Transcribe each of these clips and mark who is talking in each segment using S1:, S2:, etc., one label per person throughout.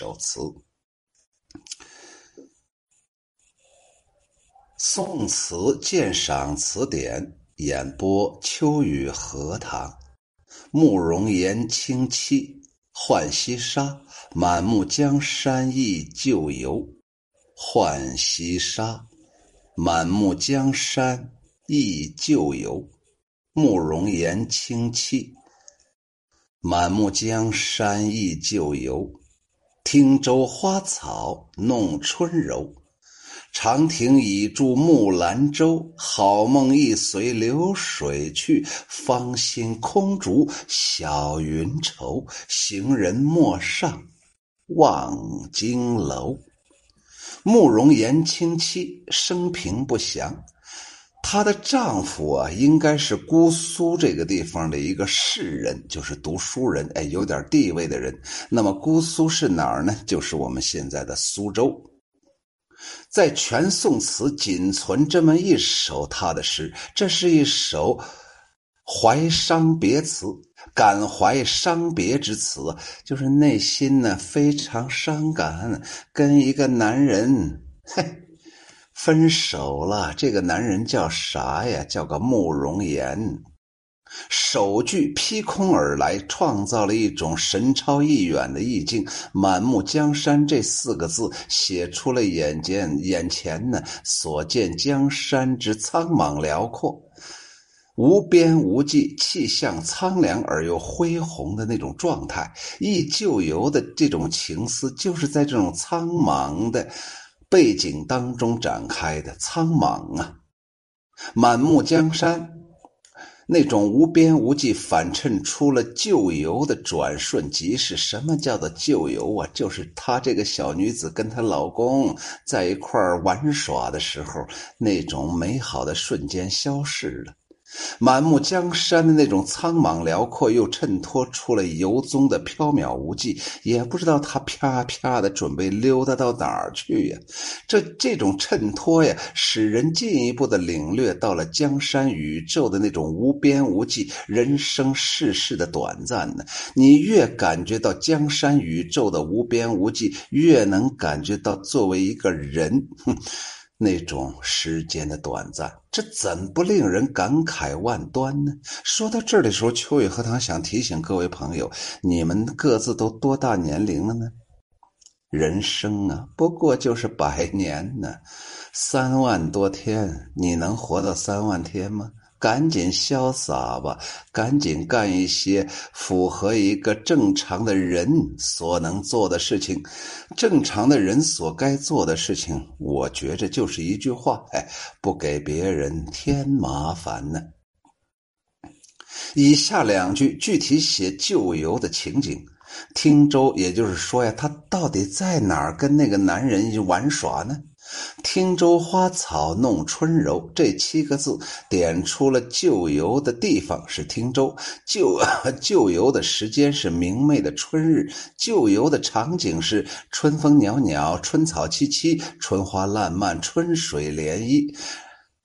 S1: 首词。宋词鉴赏词典演播：秋雨荷塘。慕容岩清凄，浣溪沙，满目江山忆旧游。浣溪沙，满目江山忆旧游。慕容岩清凄，满目江山忆旧游。汀洲花草弄春柔。长亭已住木兰舟，好梦亦随流水去。芳心空竹晓云愁，行人莫上望京楼。慕容岩清凄，生平不详。她的丈夫啊，应该是姑苏这个地方的一个士人，就是读书人，哎，有点地位的人。那么姑苏是哪儿呢？就是我们现在的苏州。在全宋词仅存这么一首他的诗，这是一首怀伤别词，感怀伤别之词，就是内心呢非常伤感，跟一个男人嘿分手了。这个男人叫啥呀？叫个慕容岩。首句劈空而来，创造了一种神超意远的意境。满目江山这四个字，写出了眼前眼前呢所见江山之苍茫辽阔，无边无际，气象苍凉而又恢宏的那种状态。忆旧游的这种情思，就是在这种苍茫的背景当中展开的。苍茫啊，满目江山。那种无边无际，反衬出了旧游的转瞬即逝。什么叫做旧游啊？就是她这个小女子跟她老公在一块玩耍的时候，那种美好的瞬间消逝了。满目江山的那种苍茫辽阔，又衬托出了游踪的飘渺无际，也不知道他啪啪的准备溜达到哪儿去呀？这这种衬托呀，使人进一步的领略到了江山宇宙的那种无边无际，人生世事的短暂呢。你越感觉到江山宇宙的无边无际，越能感觉到作为一个人。哼。那种时间的短暂，这怎不令人感慨万端呢？说到这儿的时候，秋雨荷塘想提醒各位朋友：你们各自都多大年龄了呢？人生啊，不过就是百年呢，三万多天，你能活到三万天吗？赶紧潇洒吧，赶紧干一些符合一个正常的人所能做的事情，正常的人所该做的事情。我觉着就是一句话：哎，不给别人添麻烦呢。以下两句具体写旧游的情景，汀州，也就是说呀，他到底在哪儿跟那个男人玩耍呢？汀州花草弄春柔，这七个字点出了旧游的地方是汀州，旧 旧游的时间是明媚的春日，旧游的场景是春风袅袅、春草萋萋、春花烂漫、春水涟漪。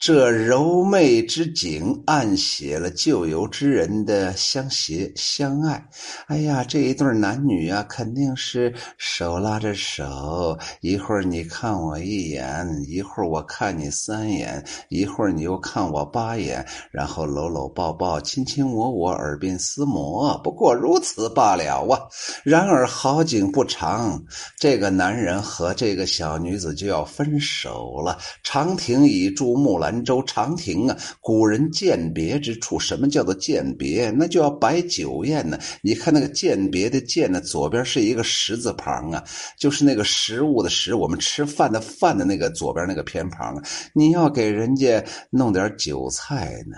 S1: 这柔媚之景，暗写了旧游之人的相携相爱。哎呀，这一对男女啊，肯定是手拉着手，一会儿你看我一眼，一会儿我看你三眼，一会儿你又看我八眼，然后搂搂抱抱，亲亲我我，耳鬓厮磨。不过如此罢了啊。然而好景不长，这个男人和这个小女子就要分手了。长亭已住木兰。兰州长亭啊，古人鉴别之处。什么叫做鉴别？那就要摆酒宴呢。你看那个鉴别的鉴呢，左边是一个食字旁啊，就是那个食物的食，我们吃饭的饭的那个左边那个偏旁啊。你要给人家弄点酒菜呢。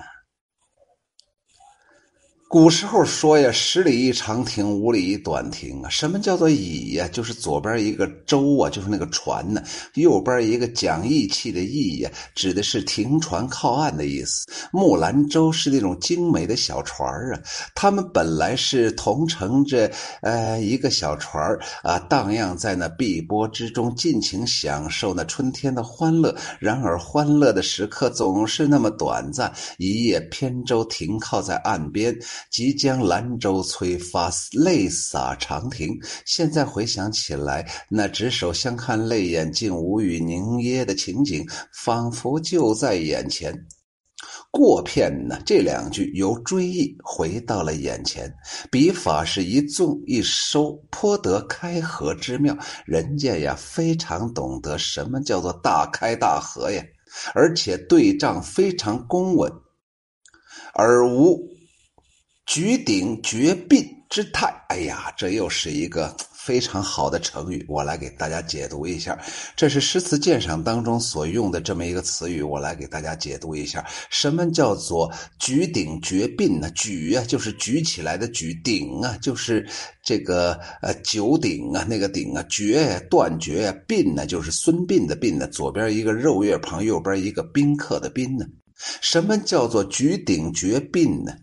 S1: 古时候说呀，“十里一长亭，五里一短亭”啊。什么叫做“倚”呀？就是左边一个舟啊，就是那个船呢；右边一个讲义气的“义”呀，指的是停船靠岸的意思。木兰舟是那种精美的小船啊，他们本来是同乘着呃一个小船啊，荡漾在那碧波之中，尽情享受那春天的欢乐。然而，欢乐的时刻总是那么短暂，一叶扁舟停靠在岸边。即将兰州催发，泪洒长亭。现在回想起来，那执手相看泪眼，竟无语凝噎的情景，仿佛就在眼前。过片呢？这两句由追忆回到了眼前，笔法是一纵一收，颇得开合之妙。人家呀，非常懂得什么叫做大开大合呀，而且对仗非常公稳，而无举鼎绝膑之态。哎呀，这又是一个。非常好的成语，我来给大家解读一下。这是诗词鉴赏当中所用的这么一个词语，我来给大家解读一下。什么叫做举鼎绝膑呢？举啊，就是举起来的举；鼎啊，就是这个呃九鼎啊，那个鼎啊；绝断绝；膑呢，就是孙膑的膑呢。左边一个肉月旁，右边一个宾客的宾呢。什么叫做举鼎绝膑呢？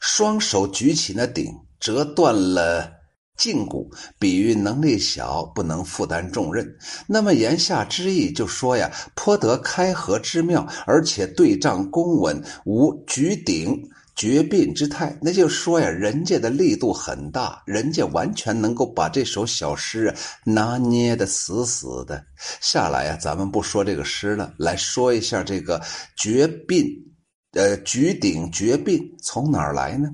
S1: 双手举起那鼎，折断了。胫骨，比喻能力小，不能负担重任。那么言下之意就说呀，颇得开合之妙，而且对仗公稳，无举鼎绝膑之态。那就说呀，人家的力度很大，人家完全能够把这首小诗啊拿捏的死死的。下来呀，咱们不说这个诗了，来说一下这个绝膑，呃，举鼎绝膑从哪儿来呢？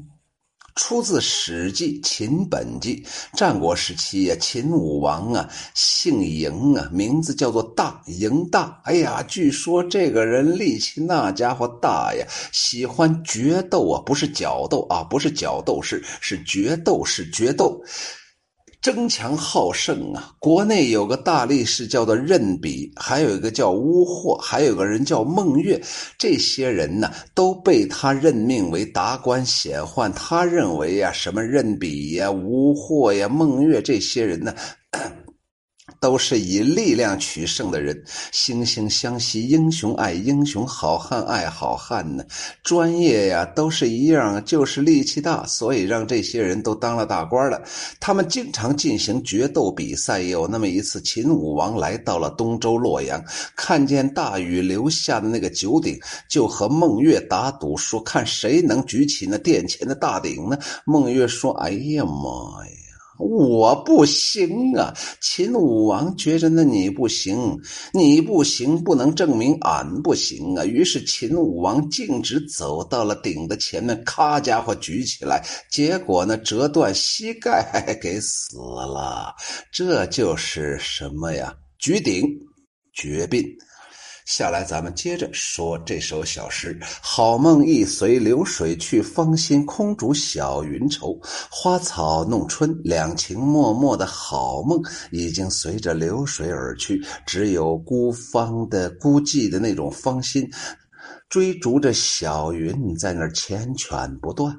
S1: 出自《史记·秦本纪》，战国时期呀，秦武王啊，姓嬴啊，名字叫做大，嬴大。哎呀，据说这个人力气那家伙大呀，喜欢决斗啊，不是角斗啊，不是角斗士，是决斗士，决斗。争强好胜啊！国内有个大力士叫做任比，还有一个叫乌霍，还有个人叫孟月。这些人呢，都被他任命为达官显宦。他认为呀，什么任比呀、乌霍呀、孟月这些人呢？都是以力量取胜的人，惺惺相惜，英雄爱英雄，好汉爱好汉呢。专业呀，都是一样，就是力气大，所以让这些人都当了大官了。他们经常进行决斗比赛。有那么一次，秦武王来到了东周洛阳，看见大禹留下的那个九鼎，就和孟月打赌，说看谁能举起那殿前的大鼎呢？孟月说：“哎呀妈呀！”我不行啊！秦武王觉着那你不行，你不行，不能证明俺不行啊。于是秦武王径直走到了鼎的前面，咔家伙举起来，结果呢折断膝盖，给死了。这就是什么呀？举鼎绝膑。下来，咱们接着说这首小诗：好梦易随流水去，芳心空逐小云愁。花草弄春，两情脉脉的好梦已经随着流水而去，只有孤芳的孤寂的那种芳心，追逐着小云，在那儿缱绻不断。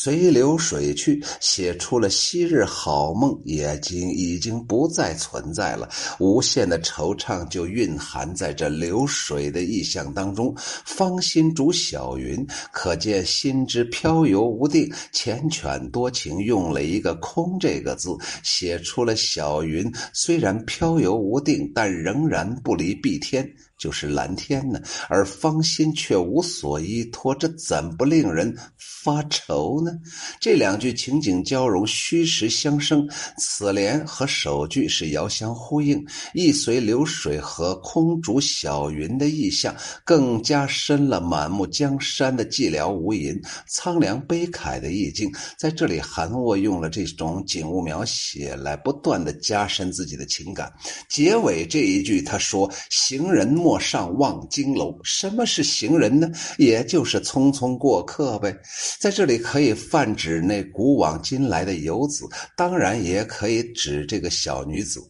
S1: 随流水去，写出了昔日好梦，已经已经不再存在了。无限的惆怅就蕴含在这流水的意象当中。芳心逐小云，可见心之飘游无定，缱绻多情，用了一个“空”这个字，写出了小云虽然飘游无定，但仍然不离碧天。就是蓝天呢，而芳心却无所依托，这怎不令人发愁呢？这两句情景交融，虚实相生，此联和首句是遥相呼应，意随流水和空竹小云的意象，更加深了满目江山的寂寥无垠、苍凉悲慨的意境。在这里，韩沃用了这种景物描写来不断的加深自己的情感。结尾这一句，他说：“行人莫。”莫上望京楼。什么是行人呢？也就是匆匆过客呗。在这里可以泛指那古往今来的游子，当然也可以指这个小女子。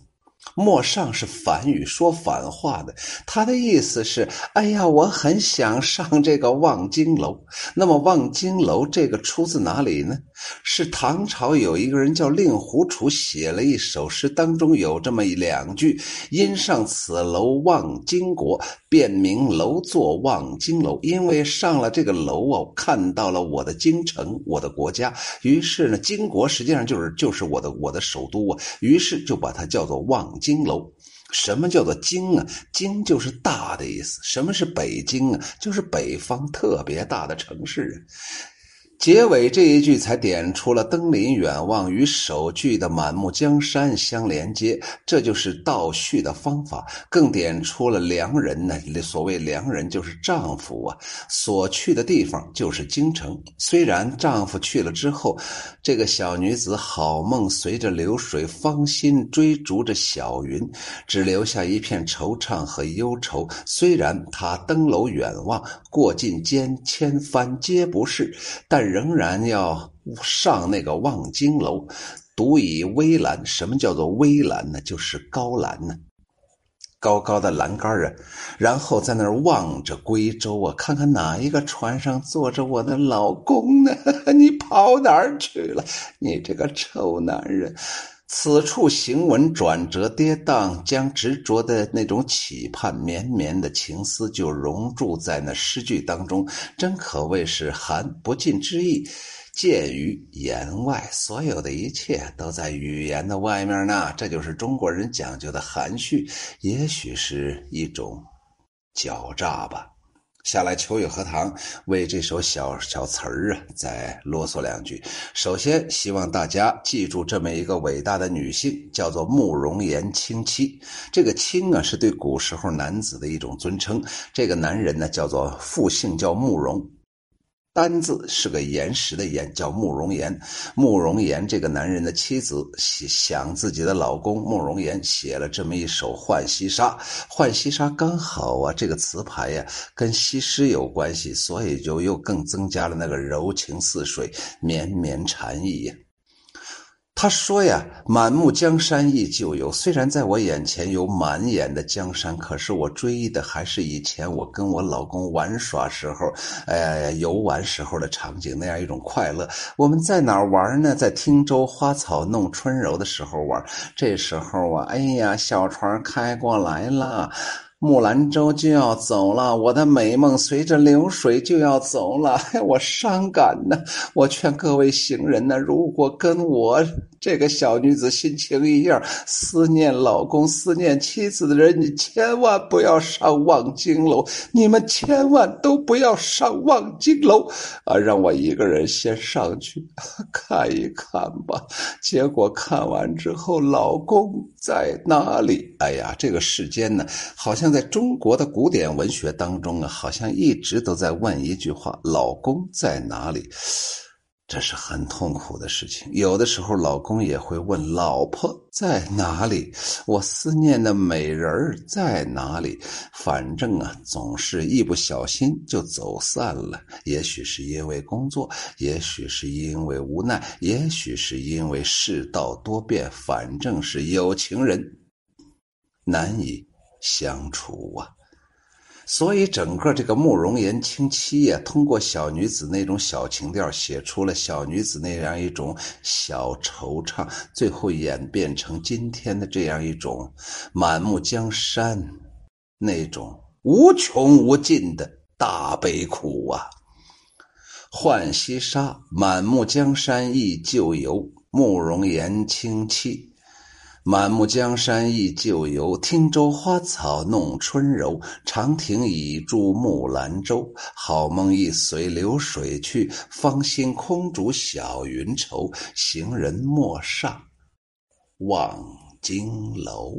S1: 陌上是反语，说反话的。他的意思是：哎呀，我很想上这个望京楼。那么望京楼这个出自哪里呢？是唐朝有一个人叫令狐楚写了一首诗，当中有这么一两句：因上此楼望京国，便名楼作望京楼。因为上了这个楼啊，看到了我的京城，我的国家。于是呢，京国实际上就是就是我的我的首都啊。于是就把它叫做望。京楼，什么叫做京啊？京就是大的意思。什么是北京啊？就是北方特别大的城市。结尾这一句才点出了“登临远望”与首句的“满目江山”相连接，这就是倒叙的方法，更点出了良人呢。所谓良人，就是丈夫啊，所去的地方就是京城。虽然丈夫去了之后，这个小女子好梦随着流水，芳心追逐着小云，只留下一片惆怅和忧愁。虽然她登楼远望，过尽千千帆皆不是，但。仍然要上那个望京楼，独倚危栏。什么叫做危栏呢？就是高栏呢，高高的栏杆啊。然后在那儿望着归舟啊，看看哪一个船上坐着我的老公呢？你跑哪儿去了？你这个臭男人！此处行文转折跌宕，将执着的那种期盼、绵绵的情思就融入在那诗句当中，真可谓是含不尽之意，见于言外。所有的一切都在语言的外面呢，这就是中国人讲究的含蓄，也许是一种狡诈吧。下来，秋雨荷塘为这首小小词儿啊，再啰嗦两句。首先，希望大家记住这么一个伟大的女性，叫做慕容岩清妻。这个“清”啊，是对古时候男子的一种尊称。这个男人呢，叫做复姓，叫慕容。单字是个岩石的岩，叫慕容岩。慕容岩这个男人的妻子想自己的老公慕容岩，写了这么一首《浣溪沙》。《浣溪沙》刚好啊，这个词牌呀跟西施有关系，所以就又更增加了那个柔情似水、绵绵禅意呀。他说呀：“满目江山忆旧游。虽然在我眼前有满眼的江山，可是我追忆的还是以前我跟我老公玩耍时候，哎，游玩时候的场景，那样一种快乐。我们在哪儿玩呢？在汀州花草弄春柔的时候玩。这时候啊，哎呀，小船开过来了。”木兰舟就要走了，我的美梦随着流水就要走了，我伤感呢。我劝各位行人呢，如果跟我这个小女子心情一样，思念老公、思念妻子的人，你千万不要上望京楼，你们千万都不要上望京楼啊！让我一个人先上去看一看吧。结果看完之后，老公在哪里？哎呀，这个世间呢，好像。在中国的古典文学当中啊，好像一直都在问一句话：“老公在哪里？”这是很痛苦的事情。有的时候，老公也会问：“老婆在哪里？我思念的美人在哪里？”反正啊，总是一不小心就走散了。也许是因为工作，也许是因为无奈，也许是因为世道多变。反正是有情人难以。相处啊，所以整个这个慕容岩清妻呀，通过小女子那种小情调，写出了小女子那样一种小惆怅，最后演变成今天的这样一种满目江山，那种无穷无尽的大悲苦啊。浣溪沙，满目江山忆旧游，慕容岩清妻。满目江山忆旧游，汀州花草弄春柔。长亭已住木兰舟，好梦易随流水去。芳心空竹小云愁，行人陌上望京楼。